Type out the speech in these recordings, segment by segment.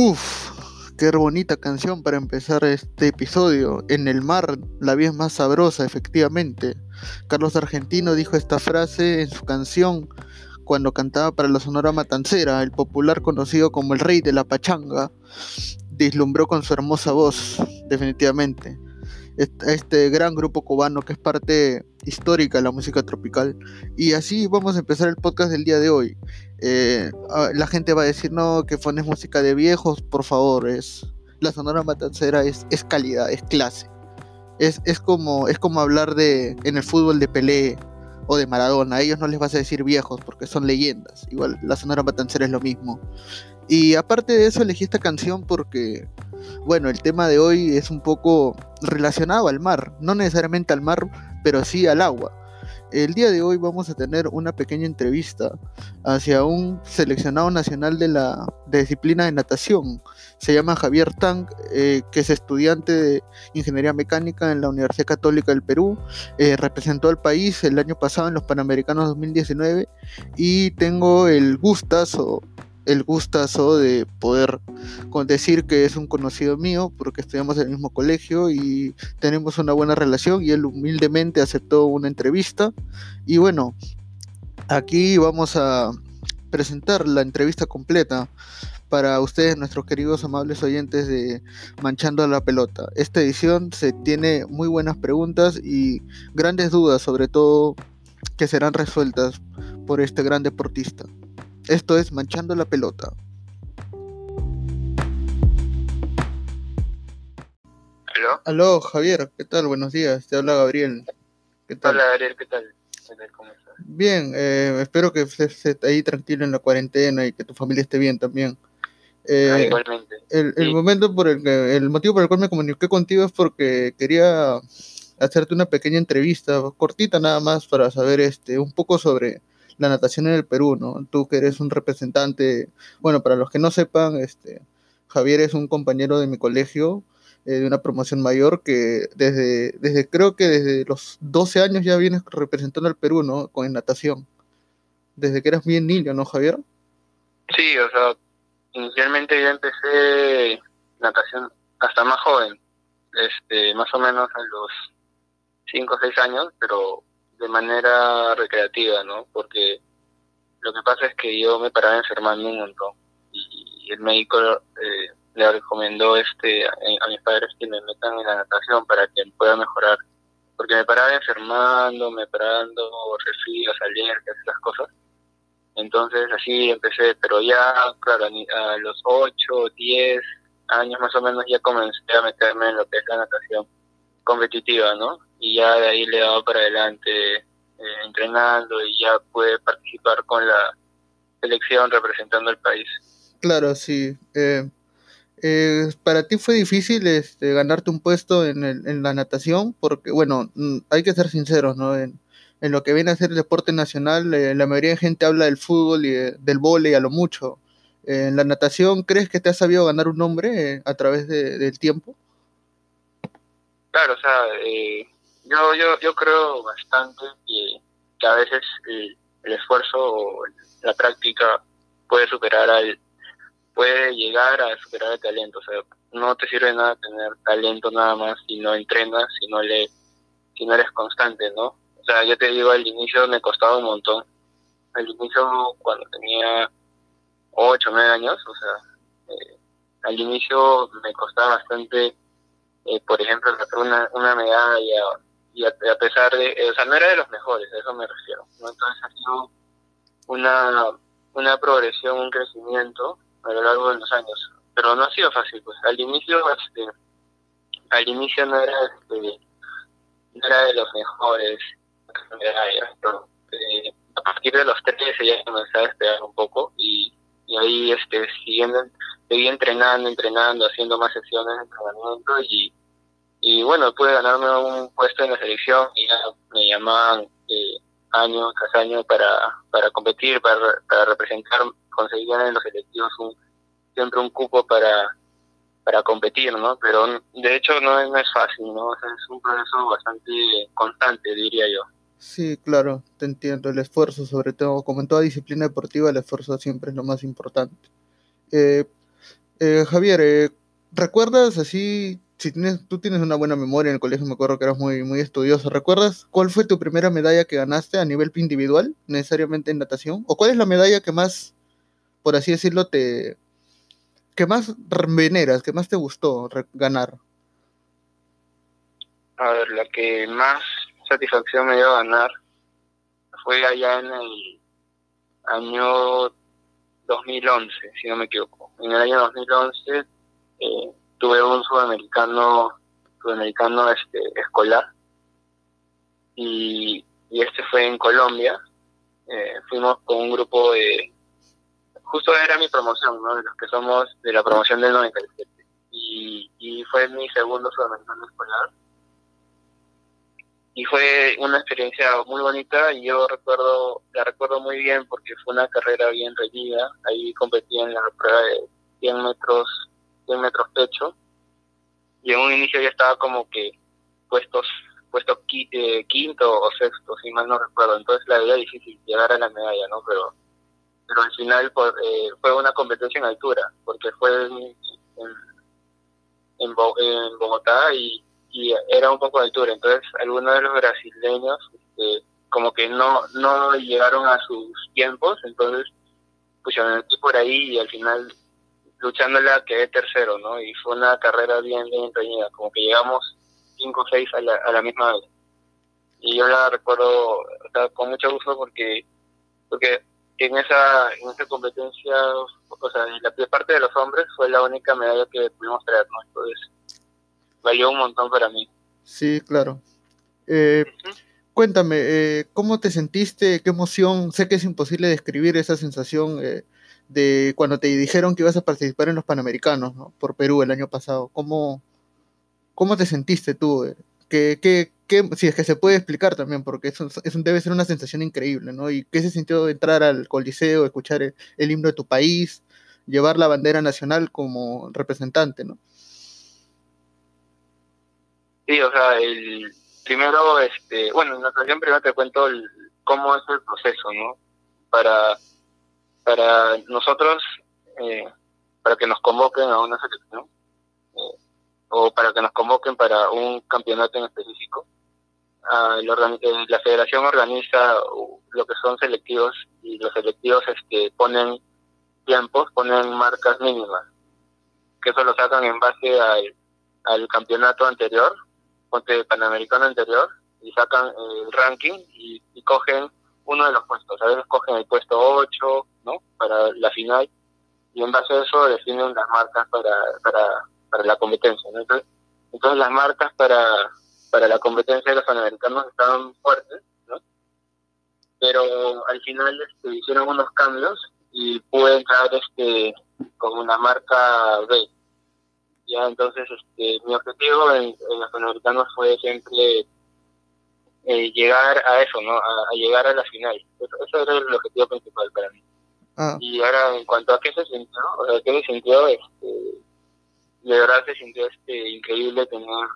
Uf, qué bonita canción para empezar este episodio. En el mar, la vida es más sabrosa, efectivamente. Carlos Argentino dijo esta frase en su canción cuando cantaba para la Sonora Matancera, el popular conocido como el rey de la pachanga, deslumbró con su hermosa voz, definitivamente este gran grupo cubano que es parte histórica de la música tropical. Y así vamos a empezar el podcast del día de hoy. Eh, la gente va a decir, no, que pones música de viejos, por favor, es la Sonora Matancera es, es calidad, es clase. Es, es, como, es como hablar de en el fútbol de Pelé o de Maradona. A ellos no les vas a decir viejos porque son leyendas. Igual la Sonora Matancera es lo mismo. Y aparte de eso elegí esta canción porque bueno, el tema de hoy es un poco relacionado al mar, no necesariamente al mar, pero sí al agua. El día de hoy vamos a tener una pequeña entrevista hacia un seleccionado nacional de la disciplina de natación. Se llama Javier Tang, eh, que es estudiante de ingeniería mecánica en la Universidad Católica del Perú. Eh, representó al país el año pasado en los Panamericanos 2019 y tengo el gustazo el gustazo de poder decir que es un conocido mío porque estudiamos en el mismo colegio y tenemos una buena relación y él humildemente aceptó una entrevista y bueno aquí vamos a presentar la entrevista completa para ustedes, nuestros queridos amables oyentes de Manchando la Pelota. Esta edición se tiene muy buenas preguntas y grandes dudas, sobre todo que serán resueltas por este gran deportista. Esto es Manchando la Pelota. ¿Aló? Aló, Javier, ¿qué tal? Buenos días, te habla Gabriel. ¿Qué tal? Hola, Gabriel, ¿qué tal? ¿Cómo estás? Bien, eh, espero que estés ahí tranquilo en la cuarentena y que tu familia esté bien también. Eh, ah, igualmente. El, momento por el que, el motivo por el cual me comuniqué contigo es porque quería hacerte una pequeña entrevista, cortita nada más, para saber este un poco sobre la natación en el Perú, ¿no? Tú que eres un representante, bueno, para los que no sepan, este, Javier es un compañero de mi colegio, eh, de una promoción mayor, que desde, desde, creo que desde los 12 años ya vienes representando al Perú, ¿no? Con natación. Desde que eras bien niño, ¿no, Javier? Sí, o sea, inicialmente yo empecé natación hasta más joven, este, más o menos a los 5 o 6 años, pero de manera recreativa, ¿no? Porque lo que pasa es que yo me paraba enfermando un montón y el médico eh, le recomendó este a, mis padres que me metan en la natación para que pueda mejorar porque me paraba enfermando, me paraba dando resfríos, alergias, esas cosas. Entonces así empecé, pero ya, claro, a los 8, 10 años más o menos ya comencé a meterme en lo que es la natación competitiva, ¿no? y ya de ahí le daba para adelante eh, entrenando y ya puede participar con la selección representando al país. Claro, sí. Eh, eh, para ti fue difícil este, ganarte un puesto en, el, en la natación, porque, bueno, mm, hay que ser sinceros, ¿no? En, lo que viene a ser el deporte nacional, la mayoría de gente habla del fútbol y del vóley a lo mucho. en la natación, ¿crees que te has sabido ganar un nombre a través del tiempo? Claro, o sea, eh, yo, yo, yo creo bastante que, a veces el, esfuerzo o la práctica puede superar al puede llegar a superar el talento. O sea no te sirve nada tener talento nada más si no entrenas si no le si no eres constante no o sea yo te digo al inicio me costaba un montón. Al inicio cuando tenía ocho nueve años o sea eh, al inicio me costaba bastante eh, por ejemplo una, una medalla y a, pesar de, o sea, no era de los mejores, a eso me refiero. Entonces ha sido una, una progresión, un crecimiento a lo largo de los años, pero no ha sido fácil, pues al inicio, este, al inicio no era, este, no era de los mejores, pero, eh, a partir de los 13 ya comencé a despegar un poco y, y ahí este siguiendo seguí entrenando, entrenando, haciendo más sesiones de entrenamiento y y bueno, pude ganarme un puesto en la selección y ya me llamaban eh, año tras año para, para competir, para, para representar, conseguían en los selectivos un, siempre un cupo para, para competir, ¿no? Pero de hecho no es, no es fácil, ¿no? es un proceso bastante constante, diría yo. Sí, claro, te entiendo. El esfuerzo, sobre todo, como en toda disciplina deportiva, el esfuerzo siempre es lo más importante. Eh, Eh, Javier, eh, ¿recuerdas así, si tienes, tú tienes una buena memoria en el colegio, me acuerdo que eras muy, muy estudioso, ¿recuerdas cuál fue tu primera medalla que ganaste a nivel individual, necesariamente en natación? ¿O cuál es la medalla que más, por así decirlo, te, que más veneras, que más te gustó ganar? A ver, la que más satisfacción me dio ganar fue allá en el año 2011, si no me equivoco. En el año 2011 eh, tuve un sudamericano, sudamericano este, escolar y, este fue en Colombia. Eh, fuimos con un grupo de, justo era mi promoción, ¿no? De los que somos de la promoción del 97. Y, y fue mi segundo sudamericano escolar y fue una experiencia muy bonita y yo recuerdo la recuerdo muy bien porque fue una carrera bien reñida ahí competí en la prueba de 100 metros 100 metros pecho y en un inicio ya estaba como que puestos puesto eh, quinto o sexto si mal no recuerdo. Entonces la veía difícil llegar a la medalla no pero pero al final por, eh, fue una competencia en altura porque fue en, en, Bogotá y y era un poco de altura, entonces algunos de los brasileños este, como que no no llegaron a sus tiempos, entonces pues yo por ahí y al final luchándola quedé tercero, ¿no? Y fue una carrera bien, bien empeñada, como que llegamos cinco o seis a la, a la misma vez. Y yo la recuerdo con mucho gusto porque porque en esa en esa competencia, o sea, la parte de los hombres fue la única medalla que pudimos traer, ¿no? Entonces valió un montón para mí. Sí, claro. Eh, cuéntame, eh, ¿cómo te sentiste? ¿Qué emoción? Sé que es imposible describir esa sensación eh, de cuando te dijeron que ibas a participar en los Panamericanos ¿no? por Perú el año pasado. ¿Cómo, cómo te sentiste tú? ¿Qué, qué, qué, si es que se puede explicar también, porque eso, eso, debe ser una sensación increíble, ¿no? ¿Y qué se sintió entrar al Coliseo, escuchar el, el himno de tu país, llevar la bandera nacional como representante, ¿no? Sí, o sea, el primero, este, bueno, en la ocasión primero te cuento cómo es el proceso, ¿no? Para, para nosotros, eh, para que nos convoquen a una selección, eh, o para que nos convoquen para un campeonato en específico. Uh, la federación organiza lo que son selectivos y los selectivos este, ponen tiempos, ponen marcas mínimas, que eso lo sacan en base al, al campeonato anterior ponte Panamericano anterior y sacan el ranking y, cogen uno de los puestos. A veces cogen el puesto 8, ¿no? Para la final y en base a eso definen las marcas para, para, para la competencia. Entonces, entonces las marcas para, para la competencia de los panamericanos estaban fuertes, ¿no? Pero al final este, hicieron unos cambios y pude entrar este, con una marca B, ya entonces este mi objetivo en, los panamericanos fue siempre eh, llegar a eso no a, llegar a la final. Eso, era el objetivo principal para mí. Ah. y ahora en cuanto a qué se sintió o sea qué se sintió este de verdad se sintió este increíble tener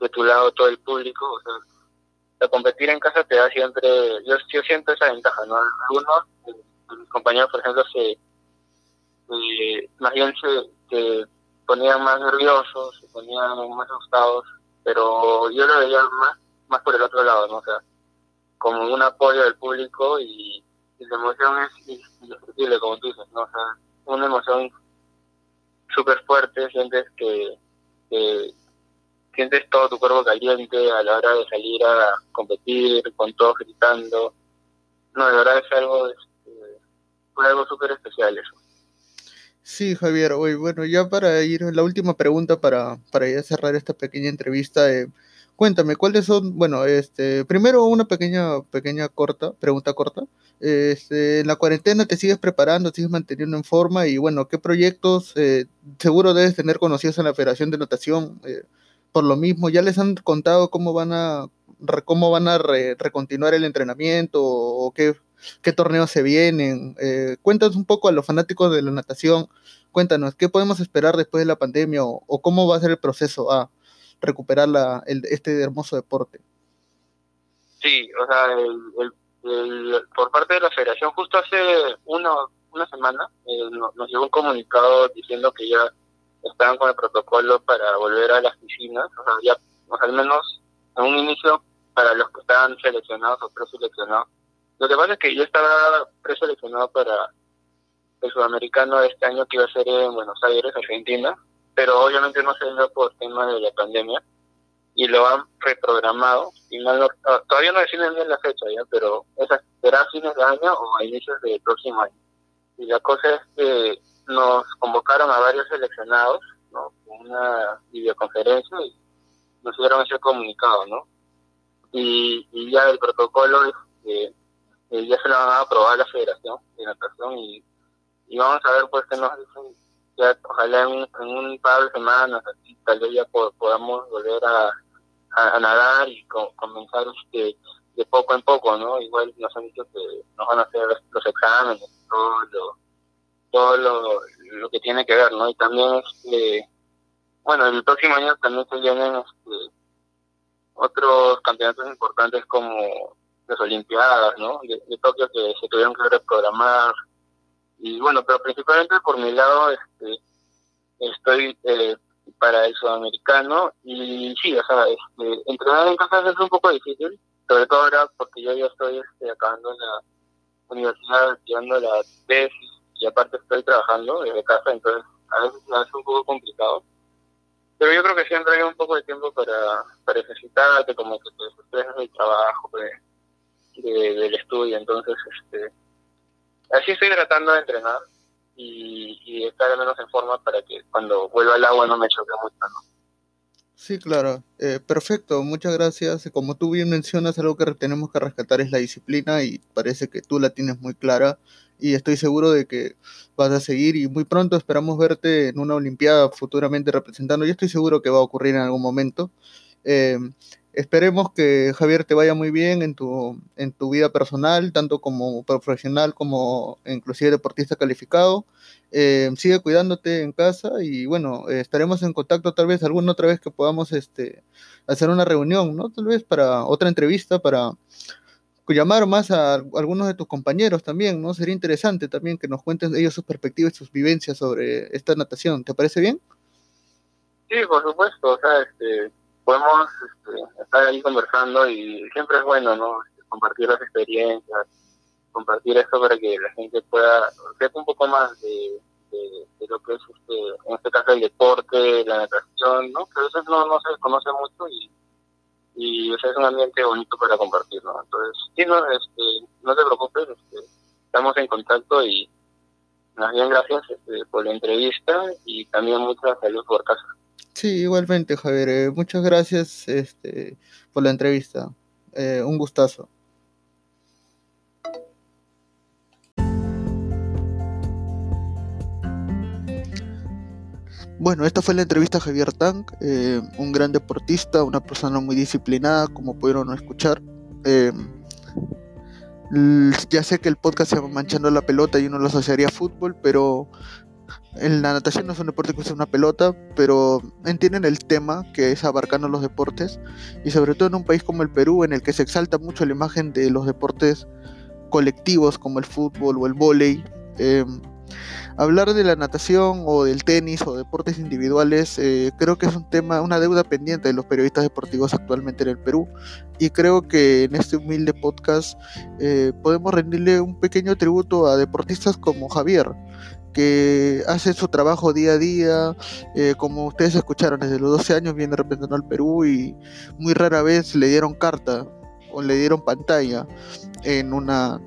de tu lado todo el público o sea competir en casa te da siempre yo, yo siento esa ventaja no algunos mis compañeros por ejemplo se eh, más bien se ponían más nerviosos, se ponían más asustados, pero yo lo veía más, más por el otro lado, ¿no? O sea, como un apoyo del público y, la emoción es indescriptible, como tú dices, ¿no? O sea, una emoción súper fuerte, sientes que, sientes todo tu cuerpo caliente a la hora de salir a competir, con todos gritando. No, de verdad es algo, este, fue algo súper especial eso. Sí, Javier, hoy, bueno, ya para ir, la última pregunta para, para ya cerrar esta pequeña entrevista, eh, cuéntame, ¿cuáles son, bueno, este, primero una pequeña, pequeña corta, pregunta corta, este, en la cuarentena te sigues preparando, sigues manteniendo en forma y bueno, ¿qué proyectos eh, seguro debes tener conocidos en la Federación de Natación? Eh, por lo mismo, ¿ya les han contado cómo van a, cómo van a recontinuar el entrenamiento o qué torneos se vienen. Eh, cuéntanos un poco a los fanáticos de la natación, cuéntanos, ¿qué podemos esperar después de la pandemia o, cómo va a ser el proceso a recuperar la, este hermoso deporte? Sí, o sea, por parte de la federación, justo hace uno, una semana eh, nos, llegó un comunicado diciendo que ya estaban con el protocolo para volver a las piscinas, o sea, ya, al menos en un inicio para los que estaban seleccionados o preseleccionados. Lo que pasa es que yo estaba preseleccionado para el sudamericano este año que iba a ser en Buenos Aires, Argentina, pero obviamente no se dio por tema de la pandemia y lo han reprogramado. Y no, todavía no deciden bien la fecha, ya pero esa será fines de año o a inicios del próximo año. Y la cosa es que nos convocaron a varios seleccionados, ¿no? Una videoconferencia y nos dieron ese comunicado, ¿no? Y, ya el protocolo es que ya se lo van a aprobar la Federación de Natación y, y vamos a ver pues qué nos dicen ya ojalá en, un par de semanas así, tal vez ya podamos volver a, a, nadar y comenzar este de poco en poco, ¿no? Igual nos han dicho que nos van a hacer los exámenes, todo lo, todo lo, lo que tiene que ver, ¿no? Y también, este, bueno, el próximo año también se vienen este, otros campeonatos importantes como las Olimpiadas, ¿no? De Tokio que se tuvieron que reprogramar. Y bueno, pero principalmente por mi lado, este, estoy eh, para el sudamericano y sí, o sea, este, entrenar en casa es un poco difícil, sobre todo ahora porque yo ya estoy este, acabando la universidad, estudiando la tesis y aparte estoy trabajando desde casa, entonces a veces hace un poco complicado. Pero yo creo que siempre hay un poco de tiempo para, para ejercitarte, como que te desestresas del trabajo, de, del estudio, entonces este así estoy tratando de entrenar y, estar al menos en forma para que cuando vuelva al agua no me choque mucho. Sí, claro. Eh, perfecto, muchas gracias. Como tú bien mencionas, algo que tenemos que rescatar es la disciplina y parece que tú la tienes muy clara y estoy seguro de que vas a seguir y muy pronto esperamos verte en una Olimpiada futuramente representando. Yo estoy seguro que va a ocurrir en algún momento. Eh, Esperemos que Javier te vaya muy bien en tu, en tu vida personal, tanto como profesional como inclusive deportista calificado. Eh, sigue cuidándote en casa y bueno, estaremos en contacto tal vez alguna otra vez que podamos este, hacer una reunión, ¿no? Tal vez para otra entrevista, para llamar más a algunos de tus compañeros también, ¿no? Sería interesante también que nos cuenten ellos sus perspectivas sus vivencias sobre esta natación. ¿Te parece bien? Sí, por supuesto. O sea, este, podemos este, estar ahí conversando y siempre es bueno, ¿no? Compartir las experiencias, compartir esto para que la gente pueda sepa un poco más de, de, lo que es, este, en este caso, el deporte, la natación, ¿no? Que a veces no, no se conoce mucho y, y es un ambiente bonito para compartir, ¿no? Entonces, sí, no, este, no te preocupes, este, estamos en contacto y más bien gracias este, por la entrevista y también muchas salud por casa. Sí, igualmente, Javier. Eh, muchas gracias este, por la entrevista. Eh, un gustazo. Bueno, esta fue la entrevista a Javier Tank, eh, un gran deportista, una persona muy disciplinada, como pudieron escuchar. ya sé que el podcast se llama Manchando la Pelota y uno lo asociaría a fútbol, pero la natación no es un deporte que usa una pelota, pero entienden el tema que es abarcando los deportes y sobre todo en un país como el Perú en el que se exalta mucho la imagen de los deportes colectivos como el fútbol o el vóley. Em, hablar de la natación o del tenis o deportes individuales eh, creo que es un tema, una deuda pendiente de los periodistas deportivos actualmente en el Perú y creo que en este humilde podcast eh, podemos rendirle un pequeño tributo a deportistas como Javier que hace su trabajo día a día, eh, como ustedes escucharon, desde los 12 años viene representando al Perú y muy rara vez le dieron carta o le dieron pantalla en una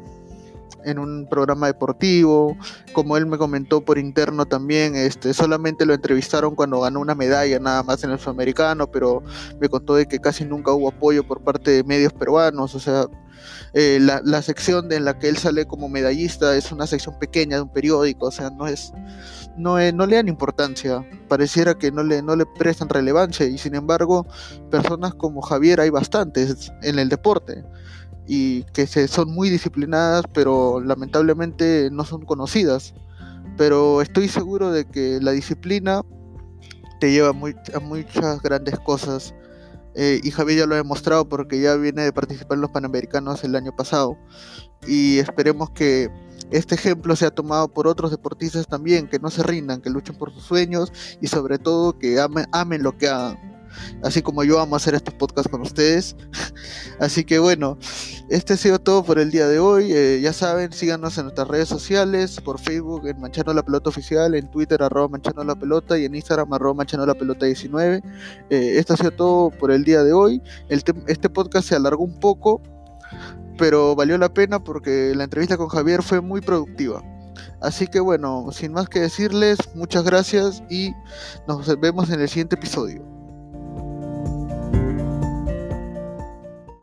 en un programa deportivo, como él me comentó por interno también, este, solamente lo entrevistaron cuando ganó una medalla nada más en el sudamericano, pero me contó de que casi nunca hubo apoyo por parte de medios peruanos, o sea, eh, la, sección en la que él sale como medallista es una sección pequeña de un periódico, o sea, no es, no, no le dan importancia, pareciera que no le, no le prestan relevancia y sin embargo personas como Javier hay bastantes en el deporte y que se, son muy disciplinadas pero lamentablemente no son conocidas, pero estoy seguro de que la disciplina te lleva a muchas grandes cosas eh, y Javier ya lo ha demostrado porque ya viene de participar en los Panamericanos el año pasado. Y esperemos que este ejemplo se ha tomado por otros deportistas también, que no se rindan, que luchen por sus sueños y sobre todo que amen, amen lo que hagan así como yo amo hacer estos podcasts con ustedes. así que bueno, este ha sido todo por el día de hoy. Eh, ya saben, síganos en nuestras redes sociales, por Facebook en Manchano la Pelota Oficial, en Twitter arroba Manchano la Pelota y en Instagram arroba Manchano la Pelota 19. Eh, esto ha sido todo por el día de hoy. este podcast se alargó un poco, pero valió la pena porque la entrevista con Javier fue muy productiva. Así que bueno, sin más que decirles, muchas gracias y nos vemos en el siguiente episodio.